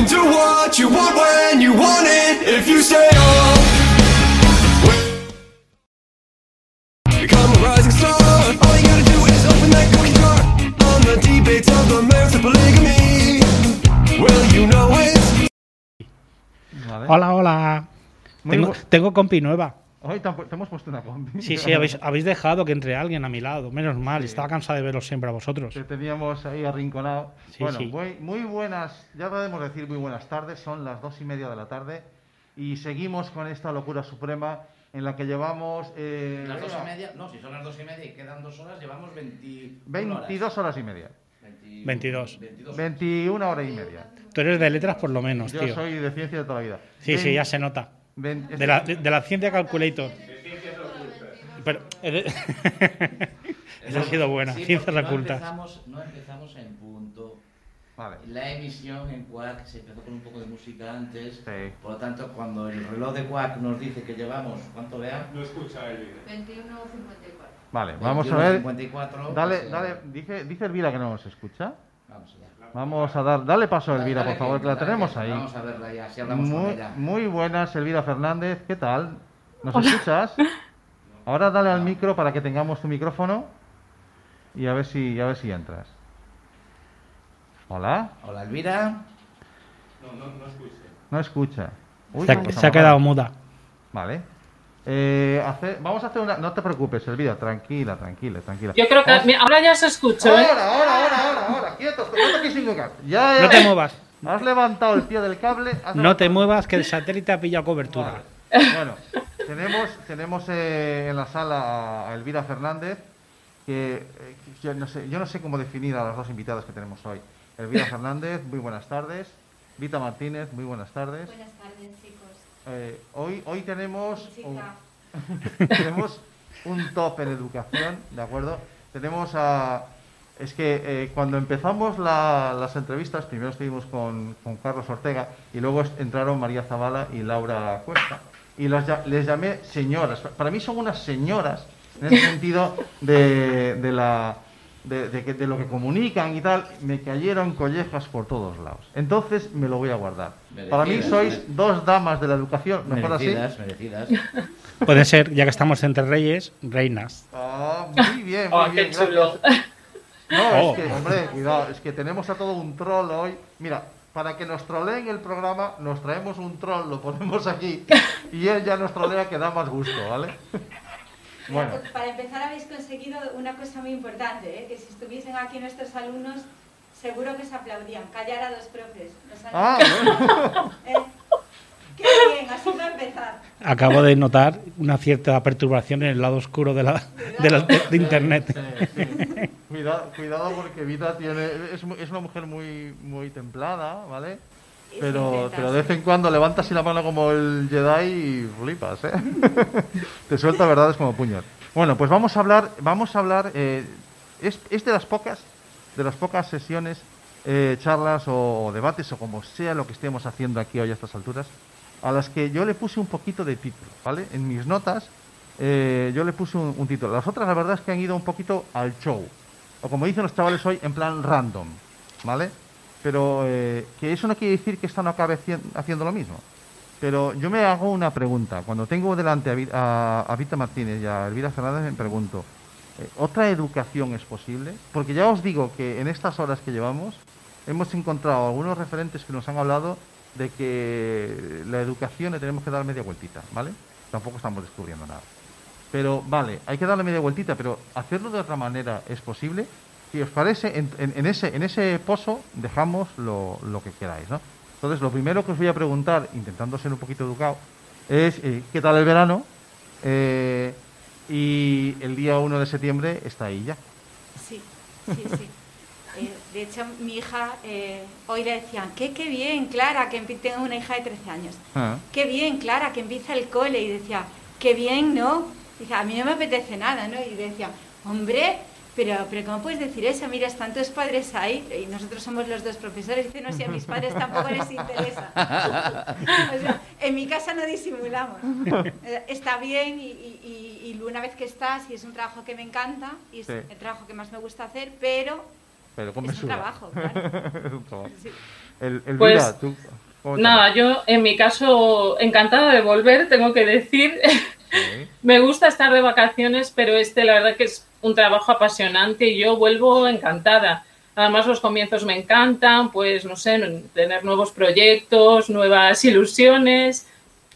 can do what you want when you want it if you stay up. Become a rising star. All you gotta do is open that cookie jar. On the debates of the merits of polygamy. Well, you know Vale. Hola, hola. Muy Tengo, tengo compi nueva. Hoy te, hemos puesto una combi. Sí, sí, habéis, habéis dejado que entre alguien a mi lado. Menos mal, estaba cansado de veros siempre a vosotros. Te teníamos ahí arrinconado. Sí, bueno, sí. Muy, muy buenas, ya podemos decir muy buenas tardes, son las dos y media de la tarde y seguimos con esta locura suprema en la que llevamos... eh, Las dos y media, no, si son las dos y media y quedan dos horas, llevamos 21 22 horas y media. 20 22. 22 21 horas y media. Tú eres de letras por lo menos, Yo tío. soy de ciencia de toda la vida. Sí, sí, Vein- ya se nota. De la, de, de la ciencia calculator. Pero. eh, Esa ha sido buena. Sí, Ciencias porque ocultas. No empezamos, no empezamos en punto. Vale. La emisión en Quack se empezó con un poco de música antes. Sí. Por lo tanto, cuando el reloj de Quack nos dice que llevamos, ¿cuánto vea? 21.54. Vale, vamos a ver. 54. Dale, pues, dale, dice, dice Elvira que no nos escucha. Vamos allá. Vamos a dar, dale paso a Elvira, Dale por favor, que la dale tenemos que- ahí. Vamos a verla ya, si hablamos con Muy, ella. muy buenas, Elvira Fernández, ¿qué tal? ¿Nos escuchas? Ahora dale al micro para que tengamos tu micrófono y a ver si, a ver si entras. Hola, Hola, Elvira. no escucha. Uy, Se qué ha, cosa se ha más quedado muda. Vale. Eh, hace- vamos a hacer una. No te preocupes, Elvira, tranquila, tranquila, tranquila. Yo creo que Vamos- mira, ahora ya se escucha, ¿eh? Ahora, ahora, ahora, ahora, ahora, quietos, no ningún cable. Ya, ya, No te muevas. Has levantado el pie del cable. No te muevas, que el satélite ha pillado cobertura. Vale. Bueno, tenemos, tenemos eh, en la sala a Elvira Fernández, que eh, que yo, no sé, yo no sé cómo definir a las dos invitadas que tenemos hoy. Elvira Fernández, muy buenas tardes. Vita Martínez, muy buenas tardes. Buenas tardes, chicos. Eh, hoy, hoy tenemos un, tenemos un top en educación, ¿de acuerdo? Tenemos a... Es que eh, cuando empezamos la- las entrevistas, primero estuvimos con, con Carlos Ortega y luego entraron María Zavala y Laura Cuesta. Y las les llamé señoras. Para mí son unas señoras en el sentido de, de la, de, de que- de lo que comunican y tal. Me cayeron collejas por todos lados. Entonces me lo voy a guardar. Para mí Merecidas, sois dos damas de la educación, mejor así. Merecidas, merecidas. Puede ser, ya que estamos entre reyes, reinas. Ah, muy bien, muy Oh, bien. qué chulo. No, Oh. es que, hombre, cuidado, es que tenemos a todo un troll hoy. Mira, para que nos troleen el programa, nos traemos un troll, lo ponemos aquí y él ya nos trolea que da más gusto, ¿vale? Bueno, Para empezar, habéis conseguido una cosa muy importante, ¿eh? que si estuviesen aquí nuestros alumnos, seguro que se aplaudían. Callar a dos profes. Los ah, bueno. ¿eh? Qué bien, así va a empezar. Acabo de notar una cierta perturbación en el lado oscuro de, la, de, la- de- de internet. Sí, sí. Cuidado, cuidado porque Vida tiene, es, mu- es una mujer muy, muy templada, ¿vale? Y Pero, pero de vez en cuando levantas así la mano como el Jedi y flipas, ¿eh? Te suelta verdades como puños. Bueno, pues vamos a hablar, vamos a hablar, eh, es, es de las pocas, de las pocas sesiones, eh, charlas o, o debates o como sea lo que estemos haciendo aquí hoy a estas alturas, a las que yo le puse un poquito de título, ¿vale? En mis notas eh, yo le puse un, un título. Las otras la verdad es que han ido un poquito al show, o como dicen los chavales hoy, en plan random, ¿vale? Pero eh, que eso no quiere decir que esta no acabe hacien- haciendo lo mismo. Pero yo me hago una pregunta. Cuando tengo delante a, a Vita Martínez y a Elvira Fernández, me pregunto, eh, ¿otra educación es posible? Porque ya os digo que en estas horas que llevamos hemos encontrado algunos referentes que nos han hablado de que la educación le tenemos que dar media vueltita, ¿vale? Tampoco estamos descubriendo nada. Pero vale, hay que darle media vueltita, pero hacerlo de otra manera es posible. Si os parece, en, en- en ese, en ese pozo dejamos lo, lo que queráis, ¿no? Entonces, lo primero que os voy a preguntar, intentando ser un poquito educado, es eh, ¿qué tal el verano? Eh, y el día 1 de septiembre está ahí ya. Sí, sí, sí. Eh, de hecho, mi hija, hoy le decían, que qué bien, Clara, que tengo una hija de 13 años. Ah, Qué bien, Clara, que empieza el cole. Y decía, qué bien, ¿no? Dice, a mí no me apetece nada, ¿no? Y decía, hombre, pero, pero ¿cómo puedes decir eso? Mira, están tus padres ahí y nosotros somos los dos profesores. Dice, no, si a mis padres tampoco les interesa. o sea, en mi casa no disimulamos. Está bien y, y- y- una vez que estás, y es un trabajo que me encanta y es Sí. el trabajo que más me gusta hacer, pero pero con es un trabajo, claro. Es un trabajo. Sí. El, Elvira, Pues- tú, Cuéntame. Nada, yo en mi caso encantada de volver, tengo que decir. Me gusta estar de vacaciones, pero este la verdad que es un trabajo apasionante y yo vuelvo encantada. Además los comienzos me encantan, pues no sé, tener nuevos proyectos, nuevas ilusiones.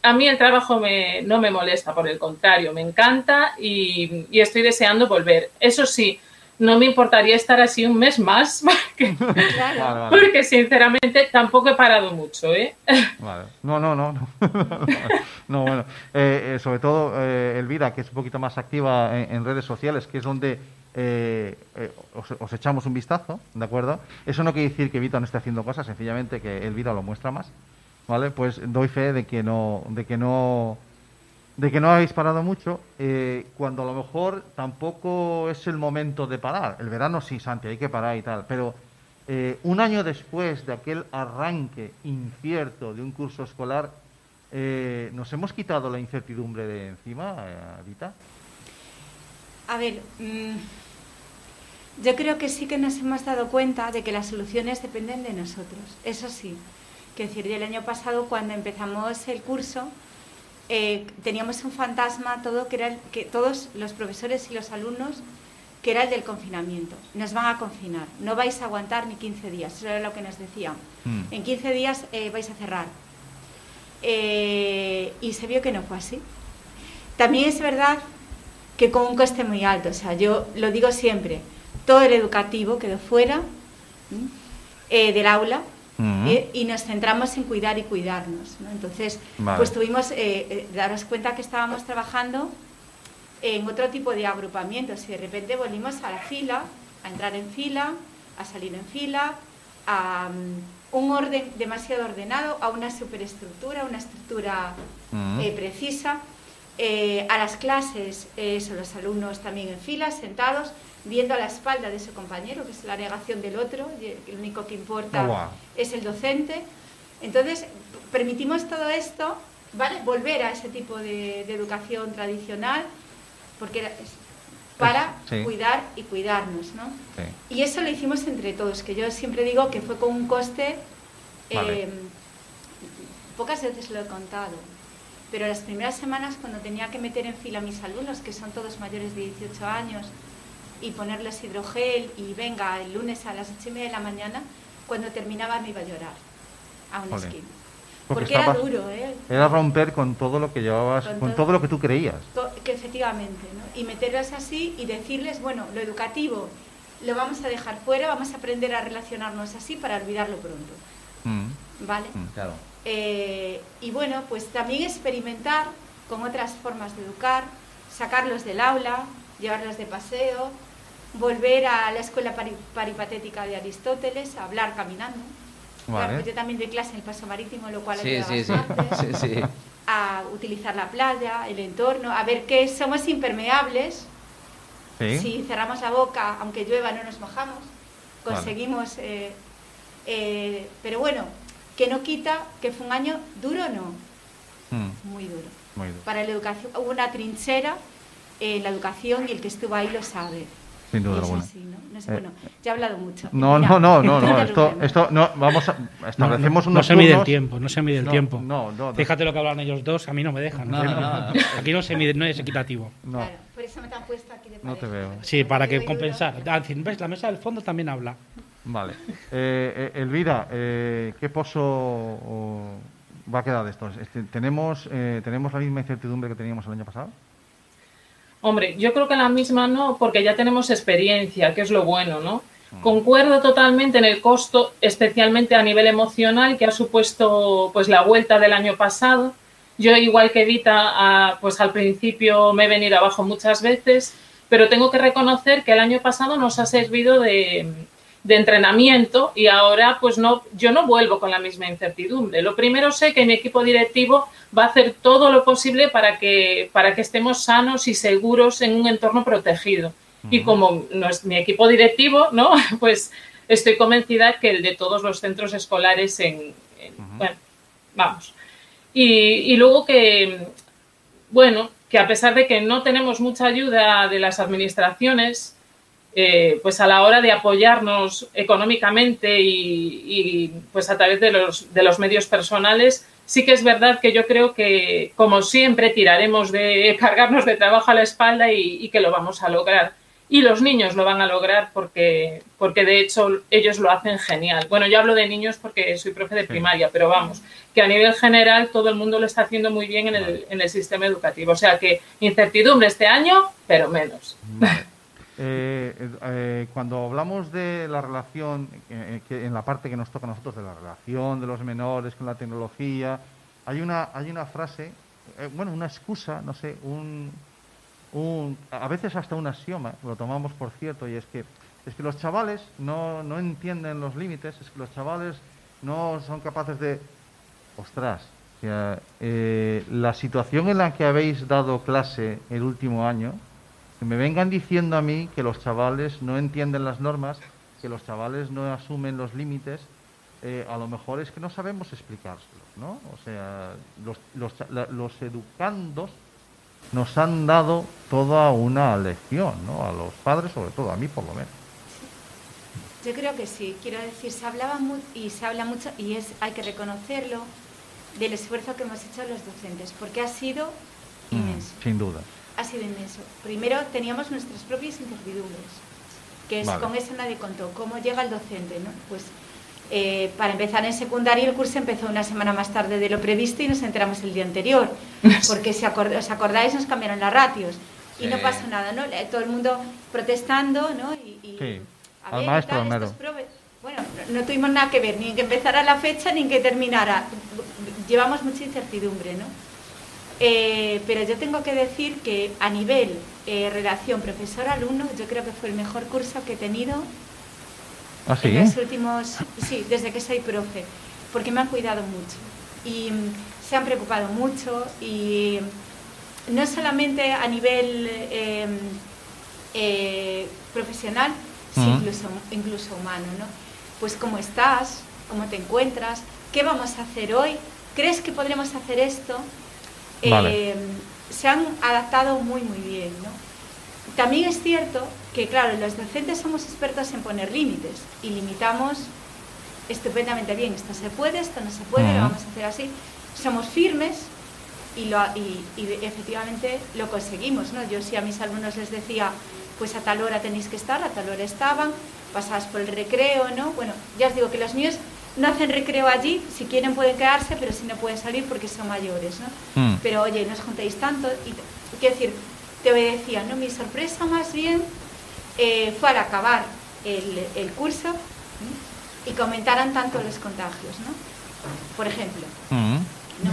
A mí el trabajo me, no me molesta, por el contrario, me encanta y estoy deseando volver. Eso sí, no me importaría estar así un mes más, porque, Claro. Vale, vale. porque sinceramente tampoco he parado mucho, ¿eh? Vale. No, no, no. No, No, bueno. Eh, eh, sobre todo, eh, Elvira, que es un poquito más activa en, en redes sociales, que es donde eh, eh, os, os echamos un vistazo, ¿de acuerdo? Eso no quiere decir que Vita no esté haciendo cosas, sencillamente que Elvira lo muestra más, ¿vale? Pues doy fe de que no, de que no, de que no habéis parado mucho, eh, cuando a lo mejor tampoco es el momento de parar. El verano sí, Santi, hay que parar y tal, pero eh, un año después de aquel arranque incierto de un curso escolar, eh, ¿nos hemos quitado la incertidumbre de encima, eh, Vita? A ver, mm, yo creo que sí que nos hemos dado cuenta de que las soluciones dependen de nosotros. Eso sí. Que decir, el año pasado cuando empezamos el curso eh, teníamos un fantasma todo que era el- que todos los profesores y los alumnos que era el del confinamiento. Nos van a confinar, no vais a aguantar ni 15 días, eso era lo que nos decían. Mm. En 15 días eh, vais a cerrar. Eh, y se vio que no fue así. También es verdad que con un coste muy alto, o sea, yo lo digo siempre, todo el educativo quedó fuera eh, del aula Eh, y nos centramos en cuidar y cuidarnos. ¿no? Entonces, Vale. pues tuvimos, eh, eh, daros cuenta que estábamos trabajando en otro tipo de agrupamientos y de repente volvimos a la fila, a entrar en fila, a salir en fila, a mm, un orden demasiado ordenado, a una superestructura, una estructura eh, precisa, a las clases, eso, los alumnos también en fila, sentados, viendo a la espalda de su compañero, que es la negación del otro, y el único que importa Oh, wow. es el docente. Entonces, permitimos todo esto, ¿vale? Volver a ese tipo de, de educación tradicional, porque era- para Sí. cuidar y cuidarnos, ¿no? Sí. Y eso lo hicimos entre todos, que yo siempre digo que fue con un coste, Vale. eh, pocas veces lo he contado, pero las primeras semanas cuando tenía que meter en fila a mis alumnos, que son todos mayores de 18 años, y ponerles hidrogel y venga el lunes a las 8 y media de la mañana, cuando terminaba me iba a llorar a una Jolín. esquina. Porque Porque, era duro, ¿eh? Era romper con todo lo que llevabas, Con con todo- todo lo que tú creías. To- que efectivamente, ¿no? Y meterlas así y decirles, bueno, lo educativo lo vamos a dejar fuera, vamos a aprender a relacionarnos así para olvidarlo pronto, Mm. ¿vale? Mm. Claro. Eh, y bueno, pues también experimentar con otras formas de educar, sacarlos del aula, llevarlos de paseo, volver a la escuela pari- paripatética de Aristóteles, a hablar caminando. Vale. pues yo también doy clase en el paso marítimo, lo cual Sí, ayuda sí, bastante. sí, sí. A utilizar la playa, el entorno, a ver que somos impermeables, Sí. si cerramos la boca, aunque llueva, no nos mojamos. Vale. Conseguimos. eh, eh, pero bueno, que no quita que fue un año duro, no, Mm. muy duro. Muy duro. Para la educación, hubo una trinchera en la educación y el que estuvo ahí lo sabe. Sin duda alguna. ¿no? No sé, Eh, bueno, ya he hablado mucho. No, Mira, no, no, no, no. Esto, esto, no, vamos a, No, no, establecemos no unos se mide el tiempo, no se mide el No, tiempo. no, no, no. Fíjate lo que hablan ellos dos, a mí no me dejan. No, no, no. Aquí no se mide, no es equitativo. No. Claro, por eso me te han puesto aquí de No te veo. Sí, para que compensar. Ah, en fin, ¿Ves? La mesa del fondo también habla. Vale. Eh, eh, Elvira, eh, ¿qué pozo o, va a quedar de esto? Este, ¿tenemos, eh, ¿Tenemos la misma incertidumbre que teníamos el año pasado? Hombre, yo creo que la misma no, porque ya tenemos experiencia, que es lo bueno, ¿no? Concuerdo totalmente en el costo, especialmente a nivel emocional, que ha supuesto pues la vuelta del año pasado. Yo, igual que Vita, a- pues al principio me he venido abajo muchas veces, pero tengo que reconocer que el año pasado nos ha servido de, de entrenamiento y ahora pues no, yo no vuelvo con la misma incertidumbre. Lo primero sé que mi equipo directivo va a hacer todo lo posible para que, para que estemos sanos y seguros en un entorno protegido. Y como no es mi equipo directivo, ¿no? Pues estoy convencida que el de todos los centros escolares en, en- bueno, vamos. Y, y luego que, bueno, que a pesar de que no tenemos mucha ayuda de las administraciones, eh, pues a la hora de apoyarnos económicamente y, y, pues a través de los, de los medios personales, sí que es verdad que yo creo que, como siempre, tiraremos de cargarnos de trabajo a la espalda y, y que lo vamos a lograr. Y los niños lo van a lograr porque, porque de hecho ellos lo hacen genial. Bueno, yo hablo de niños porque soy profe de primaria, pero vamos, que a nivel general todo el mundo lo está haciendo muy bien en el, en el sistema educativo. O sea que incertidumbre este año, pero menos. Vale. Eh, eh, cuando hablamos de la relación, eh, en la parte que nos toca a nosotros, de la relación de los menores con la tecnología, hay una, hay una frase, eh, bueno, una excusa, no sé, un, un, a veces hasta un axioma, lo tomamos por cierto, y es que, es que los chavales no, no entienden los límites, es que los chavales no son capaces de, ostras, o sea, eh, la situación en la que habéis dado clase el último año, que me vengan diciendo a mí que los chavales no entienden las normas, que los chavales no asumen los límites, eh, a lo mejor es que no sabemos explicárselos, ¿no? O sea, los, los, los educandos nos han dado toda una lección, ¿no? A los padres, sobre todo, a mí por lo menos. Yo creo que sí. Quiero decir, se hablaba mu- y se habla mucho, y es hay que reconocerlo, del esfuerzo que hemos hecho los docentes, porque ha sido Mm, inmenso. sin duda. Ha sido inmenso. Primero teníamos nuestras propias incertidumbres, que es Vale. con eso nadie contó. ¿Cómo llega el docente? ¿no? Pues eh, para empezar en secundaria el curso empezó una semana más tarde de lo previsto y nos enteramos el día anterior, porque si acord- os acordáis nos cambiaron las ratios y no pasó nada, ¿no? Eh, Todo el mundo protestando, ¿no? Y, y, Sí, a al ver, maestro tal, Bueno, no, tuvimos nada que ver, ni en que empezara la fecha ni en que terminara. Llevamos mucha incertidumbre, ¿no? Eh, pero yo tengo que decir que a nivel eh, relación profesor-alumno, yo creo que fue el mejor curso que he tenido ¿Ah, sí? en los últimos, sí, desde que soy profe, porque me han cuidado mucho y mm, se han preocupado mucho y no solamente a nivel eh, eh, profesional, sino incluso, incluso humano, ¿no? Pues cómo estás, cómo te encuentras, qué vamos a hacer hoy, crees que podremos hacer esto, Vale. Eh, se han adaptado muy muy bien, ¿no? También es cierto que, claro, los docentes somos expertos en poner límites y limitamos estupendamente bien. Esto se puede, esto no se puede, lo vamos a hacer así. Somos firmes y, lo, y, y efectivamente lo conseguimos. ¿no? Yo sí a mis alumnos les decía, pues a tal hora tenéis que estar, a tal hora estaban, pasabas por el recreo, ¿no? Bueno, ya os digo que los míos no hacen recreo allí, si quieren pueden quedarse, pero si no pueden salir porque son mayores, ¿no? Mm. Pero oye, no os juntéis tanto. Y, quiero decir, te obedecía, ¿no? Mi sorpresa más bien eh, fue al acabar el, el curso ¿no? y comentaran tanto los contagios, ¿no? Por ejemplo, Mm. ¿no?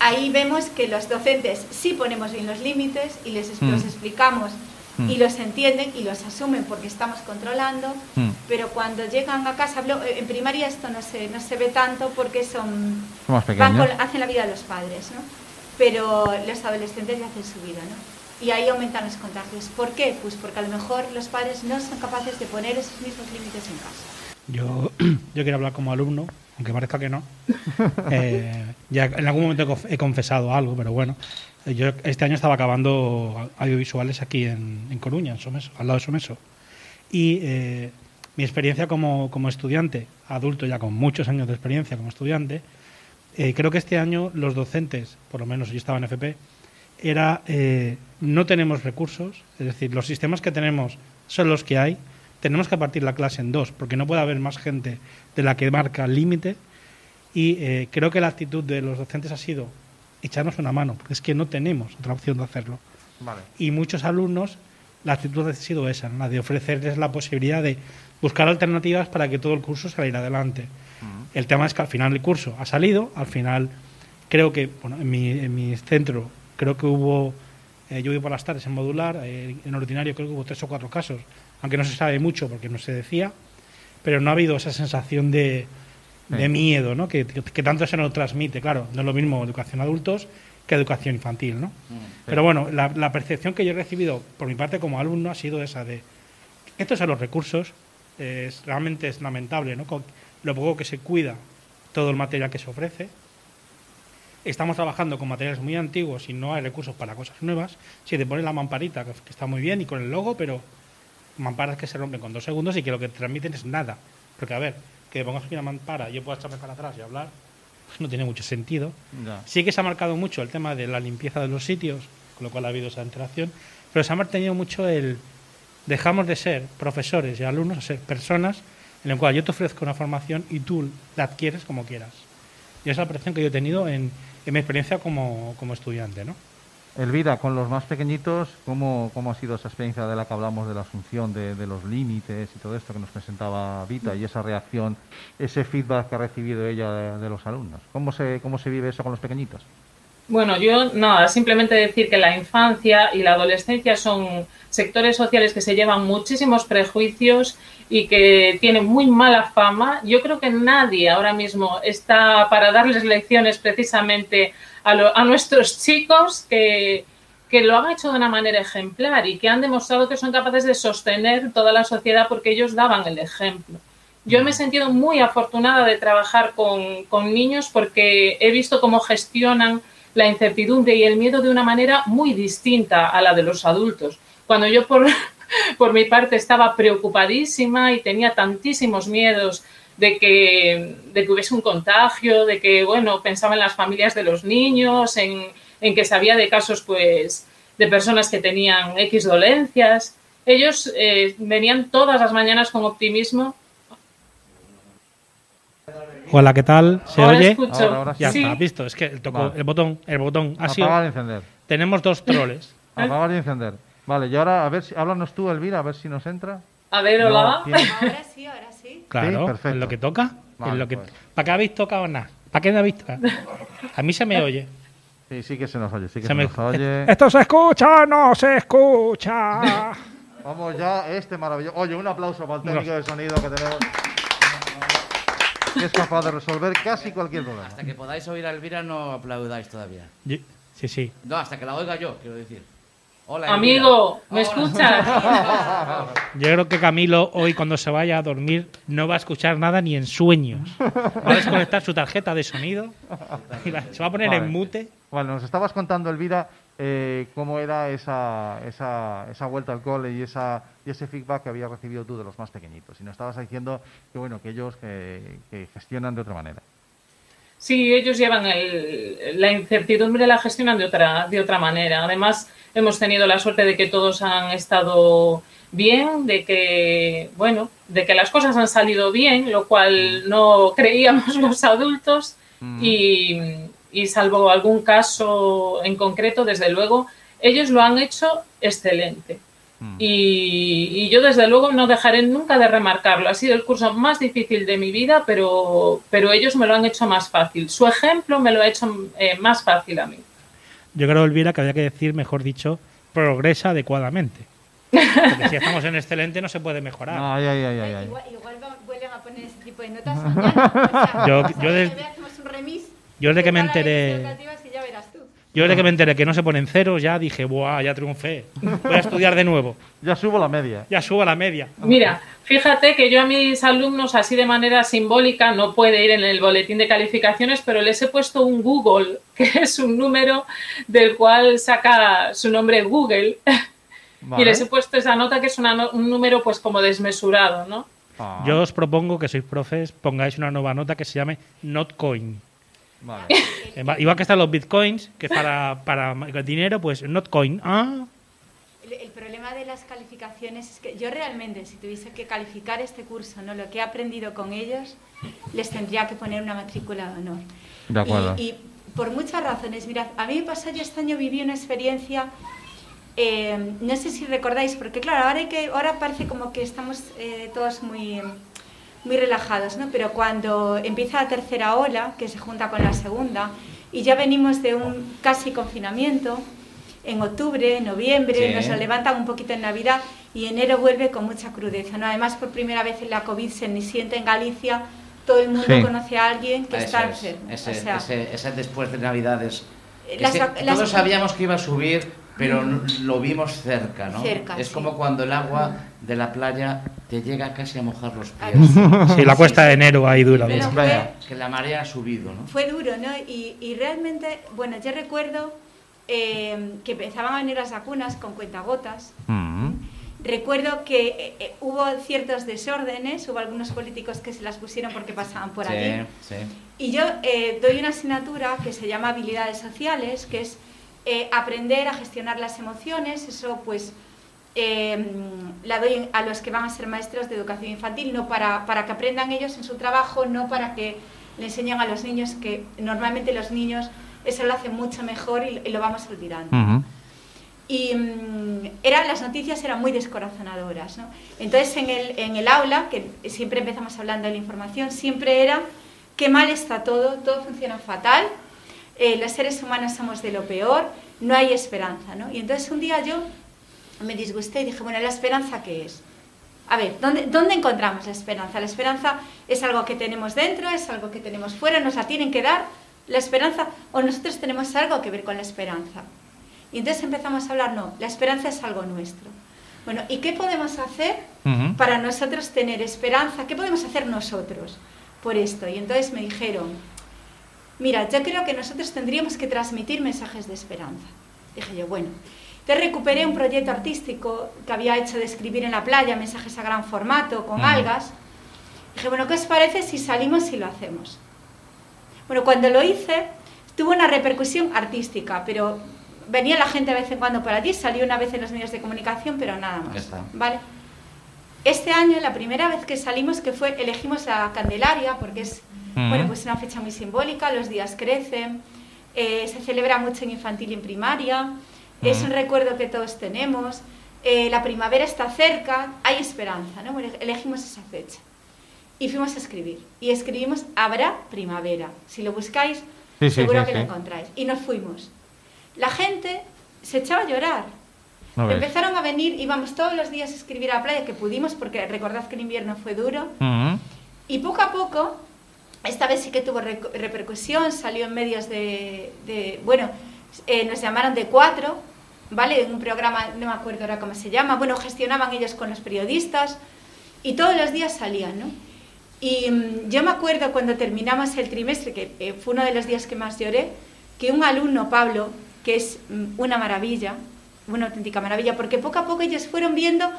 Ahí vemos que los docentes sí ponemos bien los límites y les es- Mm. los explicamos Mm. y los entienden y los asumen porque estamos controlando, Mm. pero cuando llegan a casa, hablo- en primaria esto no se, no se ve tanto porque son Son más van pequeños. con- hacen la vida de los padres, ¿no? Pero los adolescentes ya hacen su vida, ¿no? Y ahí aumentan los contagios. ¿Por qué? Pues porque a lo mejor los padres no son capaces de poner esos mismos límites en casa. Yo, yo quiero hablar como alumno, aunque parezca que no. Eh, ya en algún momento he conf- he confesado algo, pero bueno. Eh, Yo este año estaba acabando audiovisuales aquí en, en Coruña, en Someso, al lado de Someso. Y eh, mi experiencia como, como estudiante, adulto ya con muchos años de experiencia como estudiante, eh, creo que este año los docentes, por lo menos yo estaba en FP, era eh, no tenemos recursos, es decir, los sistemas que tenemos son los que hay, tenemos que partir la clase en dos, porque no puede haber más gente de la que marca el límite, y eh, creo que la actitud de los docentes ha sido echarnos una mano, porque es que no tenemos otra opción de hacerlo. Vale. Y muchos alumnos, la actitud ha sido esa, ¿no? la de ofrecerles la posibilidad de buscar alternativas para que todo el curso saliera adelante. El tema es que al final el curso ha salido, al final creo que, bueno, en mi, en mi centro creo que hubo, eh, yo vivo por las tardes en modular, eh, en ordinario creo que hubo tres o cuatro casos, aunque no se sabe mucho porque no se decía, pero no ha habido esa sensación de, de Sí. miedo, ¿no? Que, que- que tanto se nos transmite, claro, no es lo mismo educación adultos que educación infantil, ¿no? Pero bueno, la, la percepción que yo he recibido por mi parte como alumno ha sido esa de estos son los recursos, eh, es, realmente es lamentable, ¿no? Con lo poco que se cuida todo el material que se ofrece. Estamos trabajando con materiales muy antiguos y no hay recursos para cosas nuevas. Si te pones la mamparita, que, está muy bien, y con el logo, pero mamparas que se rompen con dos segundos y que lo que transmiten es nada. Porque, a ver, que pongas aquí una mampara y yo pueda echarme para atrás y hablar, pues no tiene mucho sentido. Ya. Sí que se ha marcado mucho el tema de la limpieza de los sitios, con lo cual ha habido esa interacción, pero se ha mantenido mucho el dejamos de ser profesores y alumnos a ser personas en el cual yo te ofrezco una formación y tú la adquieres como quieras. Y esa es la percepción que yo he tenido en, en mi experiencia como, como estudiante, ¿no? Elvira, con los más pequeñitos, ¿cómo, ¿cómo ha sido esa experiencia de la que hablamos de la asunción de, los límites y todo esto que nos presentaba Vita y esa reacción, ese feedback que ha recibido ella de, de los alumnos? ¿Cómo se, ¿Cómo se vive eso con los pequeñitos? Bueno, yo nada, simplemente decir que la infancia y la adolescencia son sectores sociales que se llevan muchísimos prejuicios y que tienen muy mala fama. Yo creo que nadie ahora mismo está para darles lecciones precisamente a, lo- a nuestros chicos que, que lo han hecho de una manera ejemplar y que han demostrado que son capaces de sostener toda la sociedad porque ellos daban el ejemplo. Yo me he sentido muy afortunada de trabajar con, con niños porque he visto cómo gestionan la incertidumbre y el miedo de una manera muy distinta a la de los adultos. Cuando yo por, por mi parte estaba preocupadísima y tenía tantísimos miedos de que, de hubiese un contagio, de que, bueno, pensaba en las familias de los niños, en, en que sabía de casos, pues, de personas que tenían X dolencias. Ellos eh, venían todas las mañanas con optimismo. Hola, ¿qué tal? ¿Se Ahora oye? escucho. Ahora, ahora Ya Sí. está, visto. Es que el, toco- Vale. el botón, el botón ha sido. Apagar y encender. Tenemos dos troles. Apagar y encender. Vale, y ahora, a ver si, háblanos tú, Elvira, a ver si nos entra. A ver, No, hola. tiene- Ahora sí, ahora sí. Claro, perfecto. en lo que toca. Vale, en lo que, pues. ¿Para qué habéis tocado nada? ¿Para qué no habéis tocado? A mí se me oye. Sí, sí que se nos oye, sí que Se se, me- nos oye. Esto se escucha, no se escucha. Vamos ya, este maravilloso. Oye, un aplauso para el técnico de sonido que tenemos. Que es capaz de resolver casi cualquier problema. Hasta que podáis oír a Elvira no aplaudáis todavía. Sí, sí. No, hasta que la oiga yo, quiero decir. Hola, Elvira. Amigo, ¿me Hola. escuchas? Yo creo que Camilo hoy cuando se vaya a dormir no va a escuchar nada ni en sueños. Va a desconectar su tarjeta de sonido y se va a poner Vale. en mute. Bueno, nos estabas contando, Elvira, eh, cómo era esa, esa, esa vuelta al cole y, esa, y ese feedback que habías recibido tú de los más pequeñitos. Y nos estabas diciendo que, bueno, que ellos que, que gestionan de otra manera. Sí, ellos llevan el- la incertidumbre, la gestionan de otra, de otra manera. Además, hemos tenido la suerte de que todos han estado bien, de que, bueno, de que las cosas han salido bien, lo cual no creíamos los adultos. Y, y salvo algún caso en concreto, desde luego, ellos lo han hecho excelente. Mm. Y, y yo desde luego no dejaré nunca de remarcarlo. Ha sido el curso más difícil de mi vida, pero, pero ellos me lo han hecho más fácil. Su ejemplo me lo ha hecho eh, más fácil a mí. Yo creo, Elvira, que había que decir, mejor dicho, progresa adecuadamente. Porque si estamos en excelente no se puede mejorar. Ay, ay, ay, ay, ay. Igual, igual vuelven a poner ese tipo de notas mañana. O sea, Yo- yo des- que viene hacemos un remis yo desde de que me enteré-. Yo desde que me enteré que no se ponen ceros, ya dije, ¡buah! Ya triunfé. Voy a estudiar de nuevo. Ya subo la media. Ya subo a la media. Mira, fíjate que yo a mis alumnos, así de manera simbólica, no puede ir en el boletín de calificaciones, pero les he puesto un Google, que es un número del cual saca su nombre Google. Y les he puesto esa nota que es una no- un número pues como desmesurado, ¿no? Ah, Yo os propongo que sois profes, pongáis una nueva nota que se llame Notcoin. Vale. Va- Igual que están los bitcoins, que es para, para dinero, pues Notcoin. Ah, El, el problema de las calificaciones es que yo realmente, si tuviese que calificar este curso, no lo que he aprendido con ellos, les tendría que poner una matrícula de honor. De acuerdo. Y, y por muchas razones. Mirad, a mí me pasó, yo este año viví una experiencia, eh, no sé si recordáis, porque claro, ahora, hay que, ahora parece como que estamos eh, todos muy, muy relajados, ¿no? Pero cuando empieza la tercera ola, que se junta con la segunda, y ya venimos de un casi confinamiento, en octubre, noviembre, Sí. nos levantan un poquito en Navidad y enero vuelve con mucha crudeza. ¿no? Además, por primera vez en la COVID se siente en Galicia, todo el mundo Sí. conoce a alguien que está es, enfermo. Ese, o sea, ese- ese después de Navidades. Es las las- todos sabíamos que iba a subir, pero lo vimos cerca, ¿no? Cerca, es sí. como cuando el agua de la playa te llega casi a mojar los Ah, pies. sí, la cuesta de enero ahí dura. Dura. fue- que la marea ha subido, ¿no? Fue duro, ¿no? Y, y realmente, bueno, yo recuerdo eh, que empezaban a venir las vacunas con cuentagotas Mm. recuerdo que eh, eh, hubo ciertos desórdenes, hubo algunos políticos que se las pusieron porque pasaban por sí, aquí. sí. Y yo eh, doy una asignatura que se llama habilidades sociales, que es eh, aprender a gestionar las emociones. Eso pues eh, la doy a los que van a ser maestros de educación infantil, no para, para que aprendan ellos en su trabajo, no para que le enseñen a los niños, que normalmente los niños eso lo hacen mucho mejor y, y lo vamos olvidando. Ujú. Y mm, eran, las noticias eran muy descorazonadoras. ¿no? Entonces, en el, en el aula, que siempre empezamos hablando de la información, siempre era qué mal está todo, todo funciona fatal, eh, los seres humanos somos de lo peor, no hay esperanza. ¿no? Y entonces un día yo me disgusté y dije, bueno, ¿la esperanza qué es? A ver, ¿dónde, ¿dónde encontramos la esperanza? La esperanza es algo que tenemos dentro, es algo que tenemos fuera, nos la tienen que dar la esperanza o nosotros tenemos algo que ver con la esperanza. Y entonces empezamos a hablar, no, la esperanza es algo nuestro. Bueno, ¿y qué podemos hacer para nosotros tener esperanza? ¿Qué podemos hacer nosotros por esto? Y entonces me dijeron, mira, yo creo que nosotros tendríamos que transmitir mensajes de esperanza. Dije yo, bueno, entonces recuperé un proyecto artístico que había hecho de escribir en la playa, mensajes a gran formato, con algas. Dije, bueno, ¿qué os parece si salimos y lo hacemos? Bueno, cuando lo hice, tuvo una repercusión artística, pero venía la gente de vez en cuando por allí, salió una vez en los medios de comunicación, pero nada más. Está. ¿Vale? Este año, la primera vez que salimos, que fue, elegimos la Candelaria, porque es Bueno, pues una fecha muy simbólica, los días crecen, eh, se celebra mucho en infantil y en primaria, es un recuerdo que todos tenemos, eh, la primavera está cerca, hay esperanza, ¿no? Bueno, elegimos esa fecha. Y fuimos a escribir. Y escribimos Habrá primavera. Si lo buscáis, Sí, sí, seguro sí, que lo sí. encontráis. Y nos fuimos. La gente se echaba a llorar. No. Empezaron a venir, íbamos todos los días a escribir a la playa, que pudimos, porque recordad que el invierno fue duro. Ujú. Y poco a poco, esta vez sí que tuvo repercusión, salió en medios de, de- bueno, eh, nos llamaron de cuatro, ¿vale? En un programa, no me acuerdo ahora cómo se llama, bueno, gestionaban ellos con los periodistas y todos los días salían, ¿no? Y mm, yo me acuerdo cuando terminamos el trimestre, que eh, fue uno de los días que más lloré, que un alumno, Pablo, que es mm, una maravilla, una auténtica maravilla, porque poco a poco ellos fueron viendo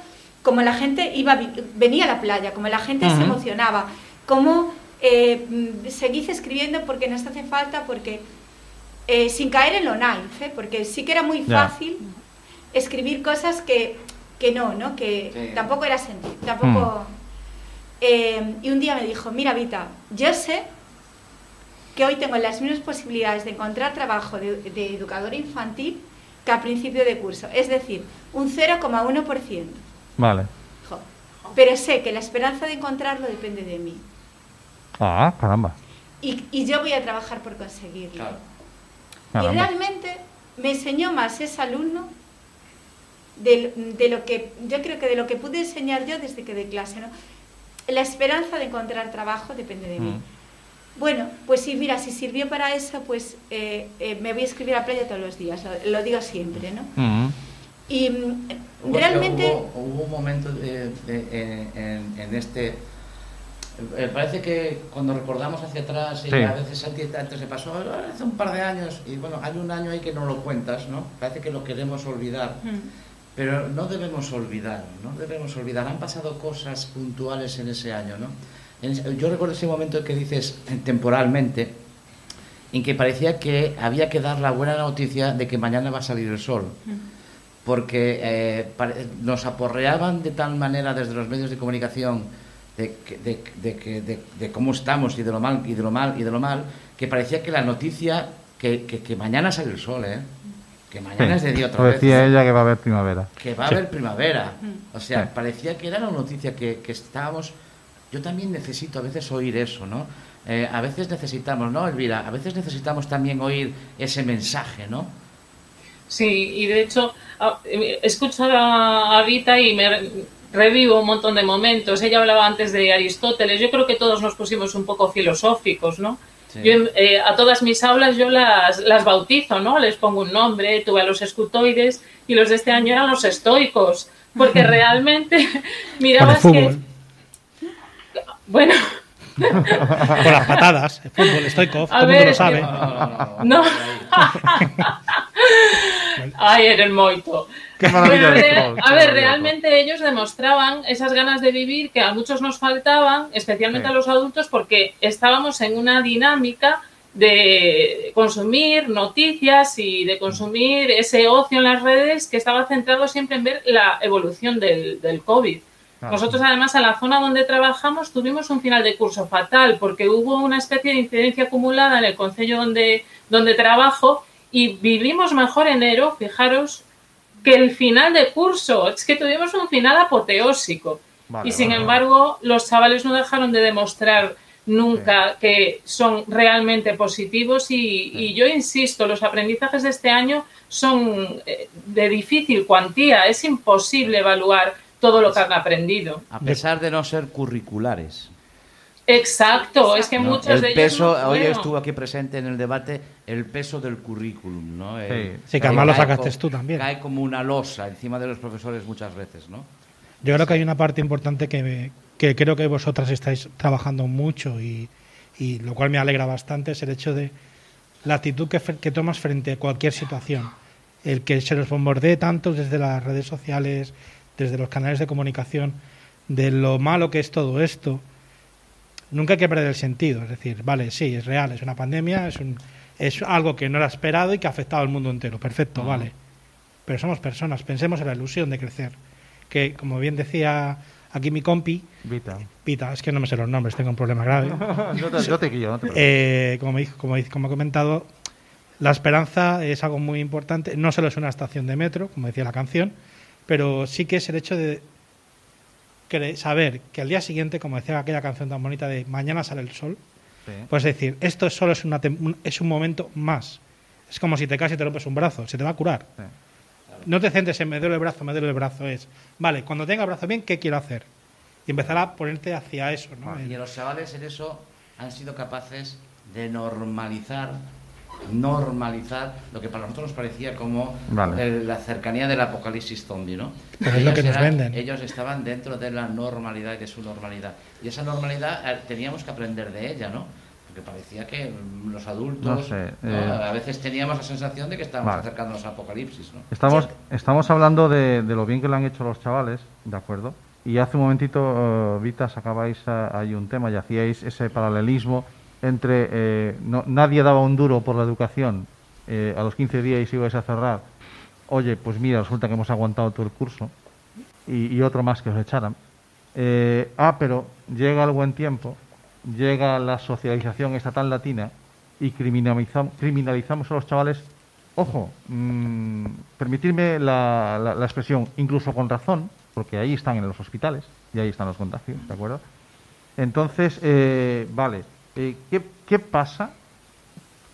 cómo la gente iba, venía a la playa, cómo la gente se emocionaba, cómo eh, mm, seguís escribiendo porque nos hace falta, porque eh, sin caer en lo naif, ¿eh? porque sí que era muy fácil escribir cosas que, que no, ¿no? que Sí. tampoco era sentido, tampoco... Eh, y un día me dijo, mira Vita, yo sé que hoy tengo las mismas posibilidades de encontrar trabajo de, de educador infantil que al principio de curso, es decir, un 0,1%. Vale. Pero sé que la esperanza de encontrarlo depende de mí. Ah, caramba. Y, y yo voy a trabajar por conseguirlo. Claro. Y realmente me enseñó más ese alumno de, de lo que yo creo que de lo que pude enseñar yo desde que de clase, ¿no? La esperanza de encontrar trabajo depende de mí. Mm. Bueno, pues sí, mira, si sirvió para eso, pues eh, eh, me voy a escribir a la playa todos los días, lo, lo digo siempre, ¿no? Ujú. Y mm, Hubo- realmente... Hubo, hubo un momento de- de- en, en este... eh, parece que cuando recordamos hacia atrás, y Sí. a veces antes se pasó "Ah, hace un par de años, y bueno, hay un año ahí que no lo cuentas, ¿no? Parece que lo queremos olvidar. Mm. Pero no debemos olvidar, no debemos olvidar. Han pasado cosas puntuales en ese año, ¿no? En yo recuerdo ese momento que dices eh, temporalmente, en que parecía que había que dar la buena noticia de que mañana va a salir el sol. Porque eh, pare- nos aporreaban de tal manera desde los medios de comunicación de, que- de- de que- de- de cómo estamos y de lo mal y de lo mal y de lo mal, que parecía que la noticia que, que- que mañana sale el sol, ¿eh? Que mañana es de día otra vez. decía ella que va a haber primavera. que va a Sí. haber primavera. O sea, Sí. parecía que era una noticia que, que estábamos... Yo también necesito a veces oír eso, ¿no? Eh, a veces necesitamos, ¿no, Elvira? A veces necesitamos también oír ese mensaje, ¿no? Sí, y de hecho, a- eh, escucho a, a Vita y me revivo un montón de momentos. Ella hablaba antes de Aristóteles. Yo creo que todos nos pusimos un poco filosóficos, ¿no? Sí. Yo, eh, a todas mis aulas yo las, las bautizo, ¿no? Les pongo un nombre, tuve a los escutoides y los de este año eran los estoicos, porque realmente el mirabas que... Bueno, Con las patadas. El fútbol, Stoikov, A todo el mundo ver, lo sabe. No. Ay, eres moito. Qué maravilla de a ver, realmente ellos demostraban esas ganas de vivir que a muchos nos faltaban, especialmente Sí. a los adultos, porque estábamos en una dinámica de consumir noticias y de consumir ese ocio en las redes que estaba centrado siempre en ver la evolución del, del COVID. Claro. Nosotros además en la zona donde trabajamos tuvimos un final de curso fatal porque hubo una especie de incidencia acumulada en el concello donde, donde trabajo y vivimos mejor enero, fijaros, que el final de curso. Es que tuvimos un final apoteósico. Vale, y sin vale, embargo, los chavales no dejaron de demostrar nunca que son realmente positivos y, y yo insisto, los aprendizajes de este año son eh, de difícil cuantía, es imposible evaluar todo lo que han aprendido. A pesar de no ser curriculares. Exacto, es que ¿no? muchos el de ellos peso, no hoy estuvo aquí presente en el debate, el peso del currículum, ¿no? El- Sí, que además lo sacaste tú también. Cae como una losa encima de los profesores muchas veces, ¿no? Yo creo que hay una parte importante que, me- que creo que vosotras estáis trabajando mucho y, y lo cual me alegra bastante es el hecho de la actitud que, que tomas frente a cualquier situación. El que se nos bombardee tanto desde las redes sociales, desde los canales de comunicación, de lo malo que es todo esto. Nunca hay que perder el sentido. Es decir, vale, sí, es real, es una pandemia, es, un, es algo que no era esperado y que ha afectado al mundo entero. Perfecto, vale. Pero somos personas, pensemos en la ilusión de crecer. Que, como bien decía aquí mi compi, Vita. Pita, es que no me sé los nombres, tengo un problema grave. yo, te, yo te guío, no te. Eh, como, me dijo- como, dice- como he comentado, la esperanza es algo muy importante. No solo es una estación de metro, como decía la canción, pero sí que es el hecho de saber que al día siguiente, como decía aquella canción tan bonita de Mañana sale el sol, Sí. pues decir, esto solo es, una un- es un momento más. Es como si te caes y te rompes un brazo, se te va a curar. Sí. No te centres en me duele el brazo, me duele el brazo. Es, vale, cuando tenga el brazo bien, ¿qué quiero hacer? Y empezar a ponerte hacia eso. ¿no? Y los chavales en eso han sido capaces de normalizar, normalizar lo que para nosotros nos parecía como Vale. el- la cercanía del apocalipsis zombie, ¿no? Pero es lo Ellos que nos eran- venden. Ellos estaban dentro de la normalidad, de su normalidad. Y esa normalidad eh, teníamos que aprender de ella, ¿no? Porque parecía que mm, los adultos No sé, ¿no? eh, a veces teníamos la sensación de que estábamos Vale. acercándonos al apocalipsis, ¿no? Estamos, estamos hablando de, de lo bien que lo han hecho los chavales, ¿de acuerdo? Y hace un momentito, eh, Vita, sacabais eh, ahí un tema y hacíais ese paralelismo entre eh, no- nadie daba un duro por la educación eh, a los 15 días y ibais a cerrar. Oye, pues mira, resulta que hemos aguantado todo el curso y, otro más que os echaran. Eh, ah, pero llega el buen tiempo, llega la socialización estatal latina y criminalizam- criminalizamos a los chavales. Ojo, mm, permitirme la, la- la expresión, incluso con razón, porque ahí están en los hospitales y ahí están los contagios, ¿de acuerdo? Entonces, eh, vale, eh, ¿qué, qué pasa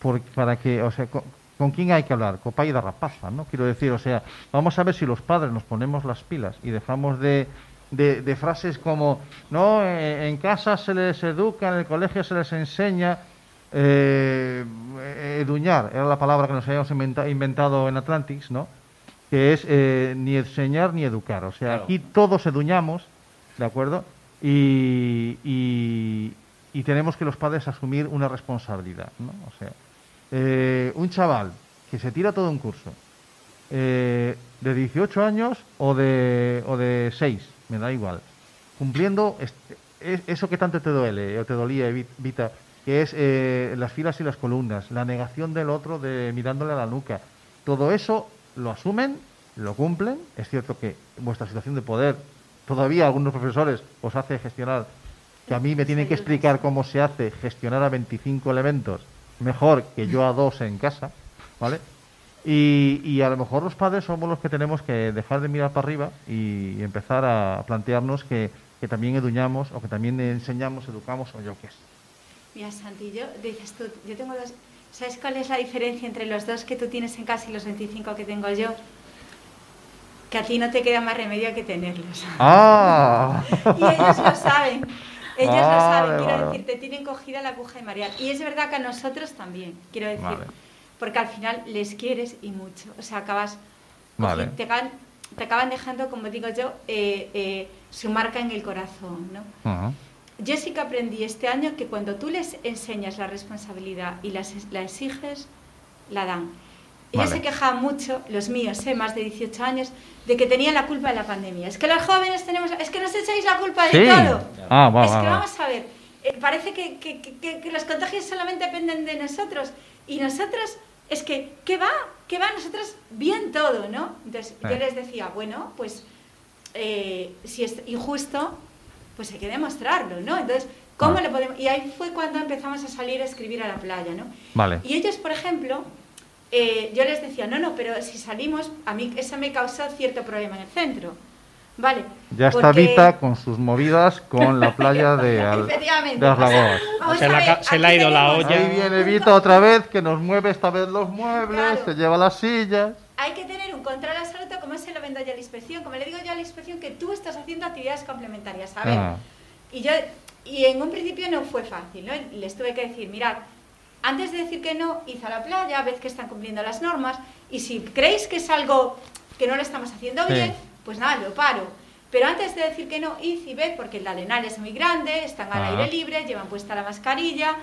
por- para que, o sea, con, con quién hay que hablar? Copa y de rapaza, ¿no? Quiero decir, o sea, vamos a ver si los padres nos ponemos las pilas y dejamos de, de, de frases como, no, eh, en casa se les educa, en el colegio se les enseña, eh, eh, eduñar, era la palabra que nos habíamos inventa- inventado en Atlantis, ¿no? Que es eh, ni enseñar ni educar, o sea, Claro. aquí todos eduñamos, ¿de acuerdo? Y, y, y tenemos que los padres asumir una responsabilidad, ¿no? O sea, eh, un chaval que se tira todo un curso, eh, de 18 años o de, o de 6, me da igual, cumpliendo este- es- eso que tanto te duele o te dolía, Vita, que es eh, las filas y las columnas, la negación del otro de mirándole a la nuca, todo eso lo asumen, lo cumplen, es cierto que vuestra situación de poder, todavía algunos profesores os hace gestionar, que a mí me tienen que explicar cómo se hace gestionar a 25 elementos mejor que yo a dos en casa, ¿vale? Y, y a lo mejor los padres somos los que tenemos que dejar de mirar para arriba y, y empezar a plantearnos que, que también eduñamos o que también enseñamos, educamos o yo qué sé. Mira, Santi, yo, dices tú, yo tengo dos... ¿Sabes cuál es la diferencia entre los dos que tú tienes en casa y los 25 que tengo yo? Que a ti no te queda más remedio que tenerlos. ¡Ah! Y ellos lo saben. Ellos lo Vale, saben, quiero decir, te tienen cogida la aguja de marear. Y es verdad que a nosotros también, quiero decir. Porque al final les quieres y mucho. O sea, acabas. Te, acaban, te acaban dejando, como digo yo, eh, eh, su marca en el corazón, ¿no? Ajá. Yo sí que aprendí este año que cuando tú les enseñas la responsabilidad y las- la exiges, la dan. Ellos Vale. se quejaban mucho, los míos, ¿eh? más de 18 años, de que tenían la culpa de la pandemia. Es que los jóvenes tenemos, es que nos echáis la culpa de Sí. todo. Ah, va, es va, que va. vamos a ver, eh, parece que, que- que- que los contagios solamente dependen de nosotros y nosotros, es que, ¿qué va? ¿Qué va? Nosotros bien todo, ¿no? Entonces yo les decía, bueno, pues eh, si es injusto, pues hay que demostrarlo, ¿no? Entonces, ¿cómo Ah. lo podemos...? Y ahí fue cuando empezamos a salir a escribir a la playa, ¿no? Vale. Y ellos, por ejemplo, eh, yo les decía, no, no, pero si salimos, a mí eso me causó cierto problema en el centro. Vale. Ya está porque- Vita con sus movidas con la playa de, Al- Efectivamente. de las Lagoas. Vamos Se a la ver, se le ha ido la olla. Ahí viene Vita otra vez, que nos mueve esta vez los muebles, Claro. se lleva las sillas. Hay que tener un control absoluto, como se lo vendo yo a la inspección, como le digo yo a la inspección, que tú estás haciendo actividades complementarias. A ver, Ah. y yo y en un principio no fue fácil, ¿no? Les tuve que decir, mirad, antes de decir que no, id a la playa, ved que están cumpliendo las normas, y si creéis que es algo que no lo estamos haciendo Sí. bien, pues nada, lo paro. Pero antes de decir que no, id y ved, porque el arenal es muy grande, están al Ah. aire libre, llevan puesta la mascarilla,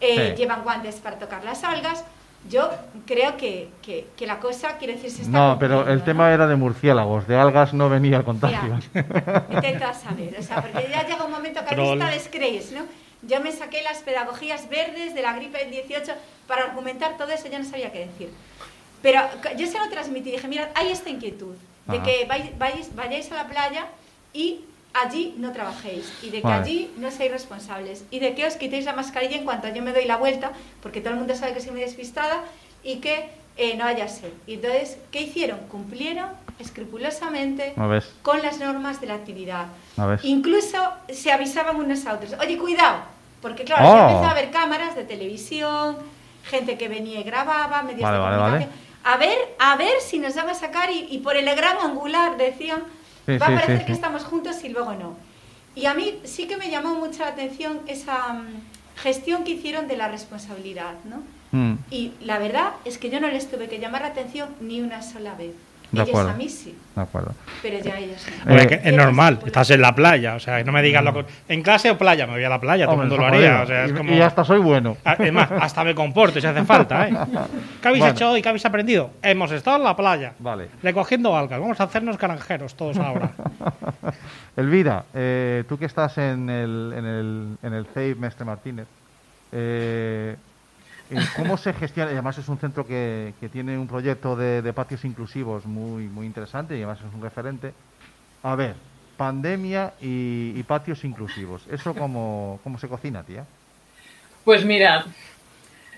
eh, Sí. llevan guantes para tocar las algas. Yo creo que, que, que la cosa, quiere decir, se está No, pero el tema era de murciélagos, de algas no venía el contagio. Intenta saber, o sea, porque ya llega un momento que a les creéis, ¿no? Yo me saqué las pedagogías verdes de la gripe del 18 para argumentar todo eso, ya no sabía qué decir. Pero yo se lo transmití, dije, mirad, hay esta inquietud de Ajá. que vais- vayáis a la playa y allí no trabajéis, y de que Vale. allí no seáis responsables, y de que os quitéis la mascarilla en cuanto yo me doy la vuelta, porque todo el mundo sabe que soy muy despistada, y que eh, no haya ser. Y entonces, ¿qué hicieron? Cumplieron escrupulosamente con las normas de la actividad. Incluso se avisaban unos a otros. Oye, cuidado, porque claro, Oh. ya empezó a haber cámaras de televisión, gente que venía y grababa, medios Vale, de vale, comunicación. A ver, a ver si nos van a sacar y, y por el gran angular decían, Sí, va a sí, parecer sí, que estamos juntos y luego no. Y a mí sí que me llamó mucho la atención esa mm, gestión que hicieron de la responsabilidad, ¿no? Mm, Y la verdad es que yo no les tuve que llamar la atención ni una sola vez. De ellos acuerdo. a mí sí, de acuerdo. pero ya ellos Eh, que es normal, estás en la playa, o sea, no me digas lo que- En clase o playa, me voy a la playa, todo el mundo lo haría. O sea, es y, como... y hasta soy bueno. Ah, Es más, hasta me comporto si hace falta, ¿eh? ¿Qué habéis Bueno. hecho hoy? ¿Qué habéis aprendido? Hemos estado en la playa. Vale. Recogiendo algas. Vamos a hacernos granjeros todos ahora. Elvira, eh, tú que estás en el, en el, en el CEIP Mestre Martínez, eh, ¿cómo se gestiona? Además es un centro que, que tiene un proyecto de, de patios inclusivos muy, muy interesante y además es un referente. A ver, pandemia y, y patios inclusivos. ¿Eso cómo, cómo se cocina, tía? Pues mira,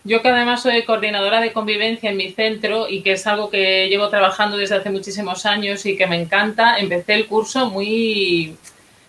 yo que además soy coordinadora de convivencia en mi centro y que es algo que llevo trabajando desde hace muchísimos años y que me encanta, empecé el curso muy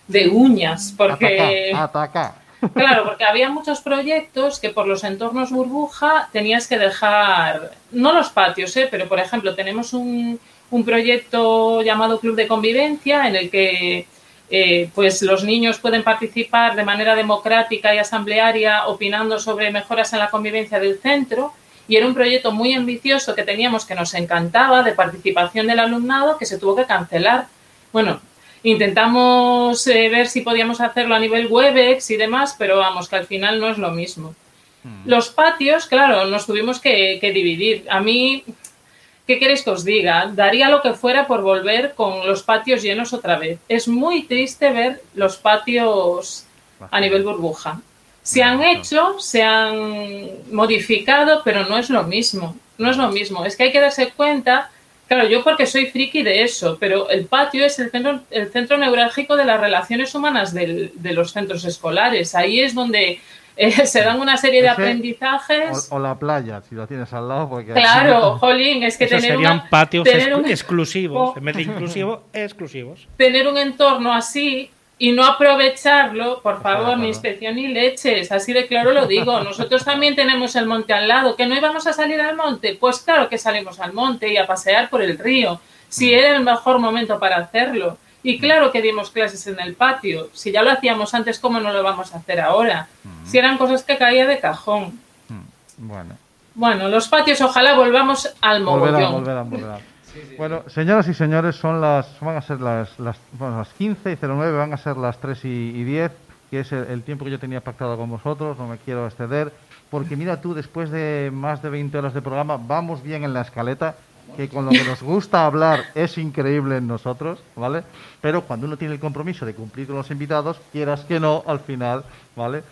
de uñas, porque... Ataca, ataca. Claro, porque había muchos proyectos que por los entornos burbuja tenías que dejar, no los patios, ¿eh? pero por ejemplo tenemos un, un proyecto llamado Club de Convivencia en el que eh, pues los niños pueden participar de manera democrática y asamblearia opinando sobre mejoras en la convivencia del centro y era un proyecto muy ambicioso que teníamos que nos encantaba de participación del alumnado que se tuvo que cancelar. Bueno, intentamos eh, ver si podíamos hacerlo a nivel Webex y demás, pero vamos, que al final no es lo mismo. Los patios, claro, nos tuvimos que, que dividir. A mí, ¿qué queréis que os diga? Daría lo que fuera por volver con los patios llenos otra vez. Es muy triste ver los patios a nivel burbuja. Se han hecho, se han modificado, pero no es lo mismo. No es lo mismo. Es que hay que darse cuenta, claro, yo porque soy friki de eso, pero el patio es el centro, el centro neurálgico de las relaciones humanas del- de los centros escolares. Ahí es donde eh, se dan una serie de Ese- aprendizajes. O, o la playa, si la tienes al lado. Porque Claro, jolín, es que Esos tener, serían una- patios tener exclu- un- exclusivos. Oh. En vez de inclusivo, exclusivos. tener un entorno así y no aprovecharlo, por favor, ni inspección ni leches, así de claro lo digo. Nosotros también tenemos el monte al lado, que no íbamos a salir al monte, pues claro que salimos al monte y a pasear por el río, si era el mejor momento para hacerlo. Y claro que dimos clases en el patio, si ya lo hacíamos antes, ¿cómo no lo vamos a hacer ahora? Si eran cosas que caía de cajón. Mm, Bueno. Bueno, los patios ojalá volvamos al Volverán, mogollón. volverán, Bueno, señoras y señores, son las, van a ser las, las, bueno, las 15 y 09, van a ser las 3 y, y 10, que es el, el tiempo que yo tenía pactado con vosotros, no me quiero exceder. porque mira tú, después de más de 20 horas de programa, vamos bien en la escaleta, que con lo que nos gusta hablar es increíble en nosotros, ¿vale? Pero cuando uno tiene el compromiso de cumplir con los invitados, quieras que no, al final, ¿vale?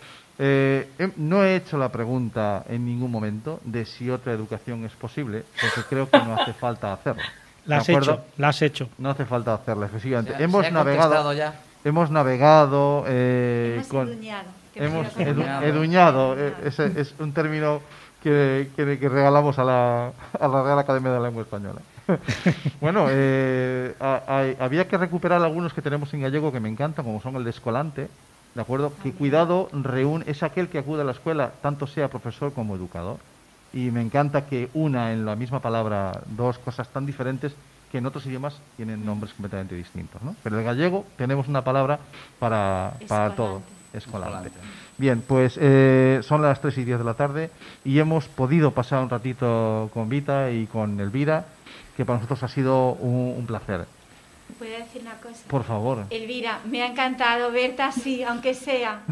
Eh, em- no he hecho la pregunta en ningún momento de si otra educación es posible, porque creo que no hace falta hacerlo. La ¿de has acuerdo? hecho, la has hecho. No hace falta hacerla, efectivamente. Hemos navegado, ya. hemos navegado eh, Hemos con, eduñado, que hemos prefiero edu- con- eduñado, eh, ese es un término que, que- que regalamos a la, a la Real Academia de la Lengua Española. bueno, eh, a- había que recuperar algunos que tenemos en gallego que me encantan, como son el de escolante, ¿de acuerdo? Que cuidado reúne, es aquel que acude a la escuela, tanto sea profesor como educador. Y me encanta que una en la misma palabra dos cosas tan diferentes que en otros idiomas tienen nombres completamente distintos, ¿no? Pero en el gallego tenemos una palabra para, para todo. Escolante. Bien, pues eh, son las 3 y 10 de la tarde y hemos podido pasar un ratito con Vita y con Elvira, que para nosotros ha sido un, un placer. ¿Puedo decir una cosa? Por favor. Elvira, me ha encantado verte así, aunque sea.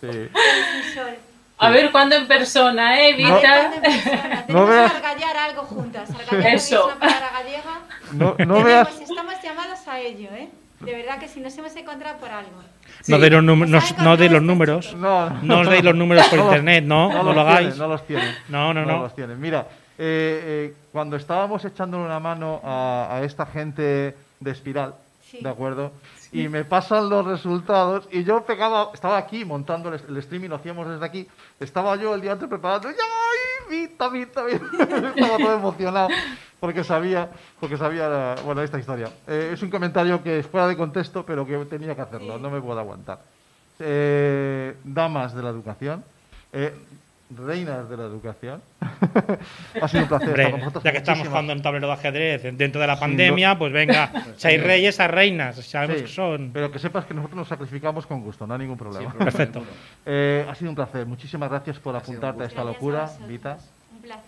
Sí. un sol. A ver cuándo en persona, ¿eh, A ver, Vita? ¿cuándo empezamos? No Tenemos veas- que argallar algo juntas. Argallar Eso. es una palabra gallega. No, no veas, Estamos llamados a ello, ¿eh? De verdad que si nos hemos encontrado por algo. No de los, Nos no, no de los encontrado números. este no, No os deis los números por No internet, no, no, los lo tienen, no los tienen. No, no, no. los. Mira, eh, eh, cuando estábamos echándole una mano a, a esta gente de Espiral, Sí. ¿de acuerdo? Y me pasan los resultados y yo pegaba, estaba aquí montando el, el streaming, lo hacíamos desde aquí, estaba yo el día antes preparando, ¡ay, Vita, Vita, Vita! estaba todo emocionado porque sabía, porque sabía, bueno, esta historia. Eh, es un comentario que es fuera de contexto, pero que tenía que hacerlo, no me puedo aguantar. Eh, damas de la educación, eh, reinas de la educación, ha sido un placer Hombre, estar con vosotros. ya que estamos jugando en tablero de ajedrez dentro de la pandemia, pues venga, si hay reyes, hay reinas, sabemos Sí, que son. Pero que sepas que nosotros nos sacrificamos con gusto, no hay ningún problema. Perfecto. Eh, ha sido un placer. Muchísimas gracias por apuntarte a esta Gracias locura. Vita. Un placer.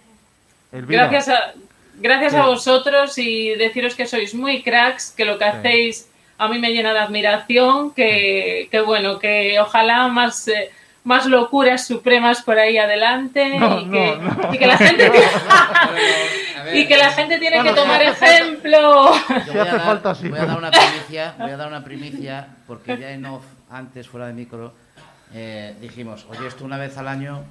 Elvira, Gracias a, gracias a vosotros y deciros que sois muy cracks, que lo que Sí. hacéis a mí me llena de admiración, que, que bueno, que ojalá más, eh, más locuras supremas por ahí adelante No, y, que, no, no. y que la gente ver, y que la gente tiene Bueno, que tomar ejemplo. Yo Si voy a hace dar- falta, sí, Voy a pero- dar una primicia, voy a dar una primicia, porque ya en off, antes, fuera de micro, eh, dijimos, oye, esto una vez al año,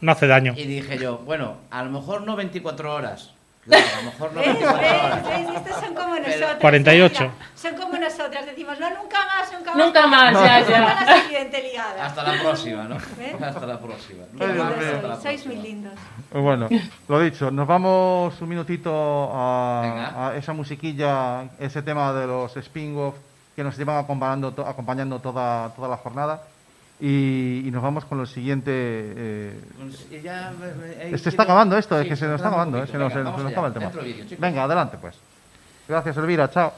No hace daño. y dije yo, bueno, a lo mejor no 24 horas, claro, a lo mejor no ¿Ves? 24 ¿Ves? ¿Ves? Estos son como nosotros. 48. Mira, son como nosotras. Decimos, no, nunca más, nunca más. Nunca más, ya, Nunca ya. la siguiente liada. Hasta la próxima, ¿no? ¿Eh? Hasta la próxima. Mío. Hasta la sois, sois muy próxima. lindos. Pues bueno, lo dicho, nos vamos un minutito a, a esa musiquilla, ese tema de los spin-off que nos llevan acompañando, acompañando toda, toda la jornada. Y, nos vamos con lo siguiente. Eh, se este está acabando esto, es que se nos está acabando, se, Venga, nos, acaba el tema. Venga, adelante pues. Gracias, Elvira, chao.